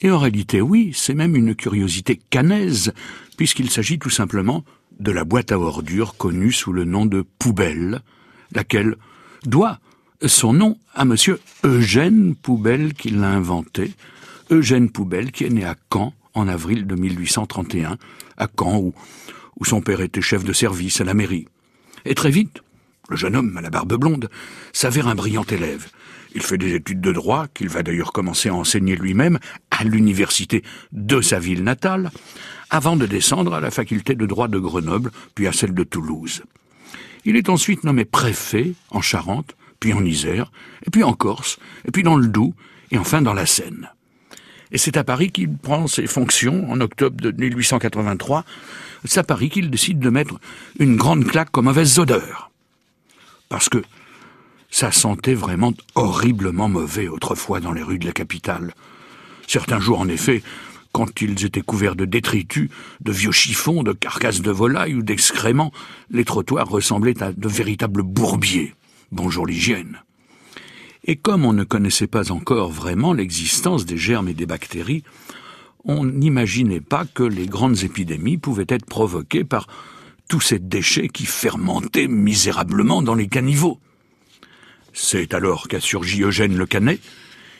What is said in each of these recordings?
Et en réalité, oui, c'est même une curiosité canaise, puisqu'il s'agit tout simplement de la boîte à ordures connue sous le nom de poubelle, laquelle doit son nom à monsieur Eugène Poubelle qui l'a inventé, Eugène Poubelle qui est né à Caen en avril de 1831, à Caen où, où son père était chef de service à la mairie. Et très vite, le jeune homme à la barbe blonde s'avère un brillant élève. Il fait des études de droit, qu'il va d'ailleurs commencer à enseigner lui-même à l'université de sa ville natale, avant de descendre à la faculté de droit de Grenoble, puis à celle de Toulouse. Il est ensuite nommé préfet en Charente, puis en Isère, et puis en Corse, et puis dans le Doubs, et enfin dans la Seine. Et c'est à Paris qu'il prend ses fonctions en octobre de 1883. C'est à Paris qu'il décide de mettre une grande claque aux mauvaises odeurs. Parce que ça sentait vraiment horriblement mauvais autrefois dans les rues de la capitale. Certains jours, en effet, quand ils étaient couverts de détritus, de vieux chiffons, de carcasses de volailles ou d'excréments, les trottoirs ressemblaient à de véritables bourbiers. Bonjour l'hygiène. Et comme on ne connaissait pas encore vraiment l'existence des germes et des bactéries, on n'imaginait pas que les grandes épidémies pouvaient être provoquées par tous ces déchets qui fermentaient misérablement dans les caniveaux. C'est alors qu'a surgi Eugène Le Canet,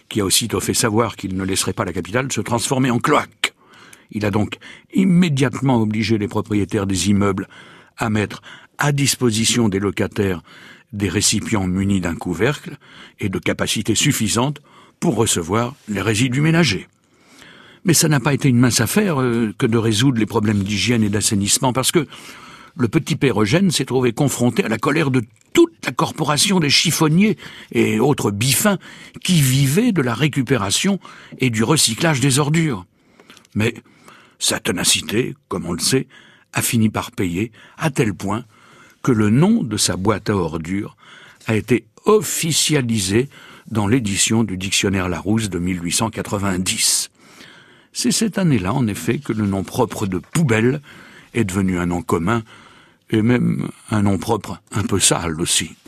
qui a aussitôt fait savoir qu'il ne laisserait pas la capitale se transformer en cloaque. Il a donc immédiatement obligé les propriétaires des immeubles à mettre à disposition des locataires des récipients munis d'un couvercle et de capacité suffisante pour recevoir les résidus ménagers. Mais ça n'a pas été une mince affaire euh, que de résoudre les problèmes d'hygiène et d'assainissement, parce que le petit père Eugène s'est trouvé confronté à la colère de toute la corporation des chiffonniers et autres bifins qui vivaient de la récupération et du recyclage des ordures. Mais sa ténacité, comme on le sait, a fini par payer, à tel point que le nom de sa boîte à ordures a été officialisé dans l'édition du dictionnaire Larousse de 1890. C'est cette année-là, en effet, que le nom propre de poubelle est devenu un nom commun, et même un nom propre un peu sale aussi.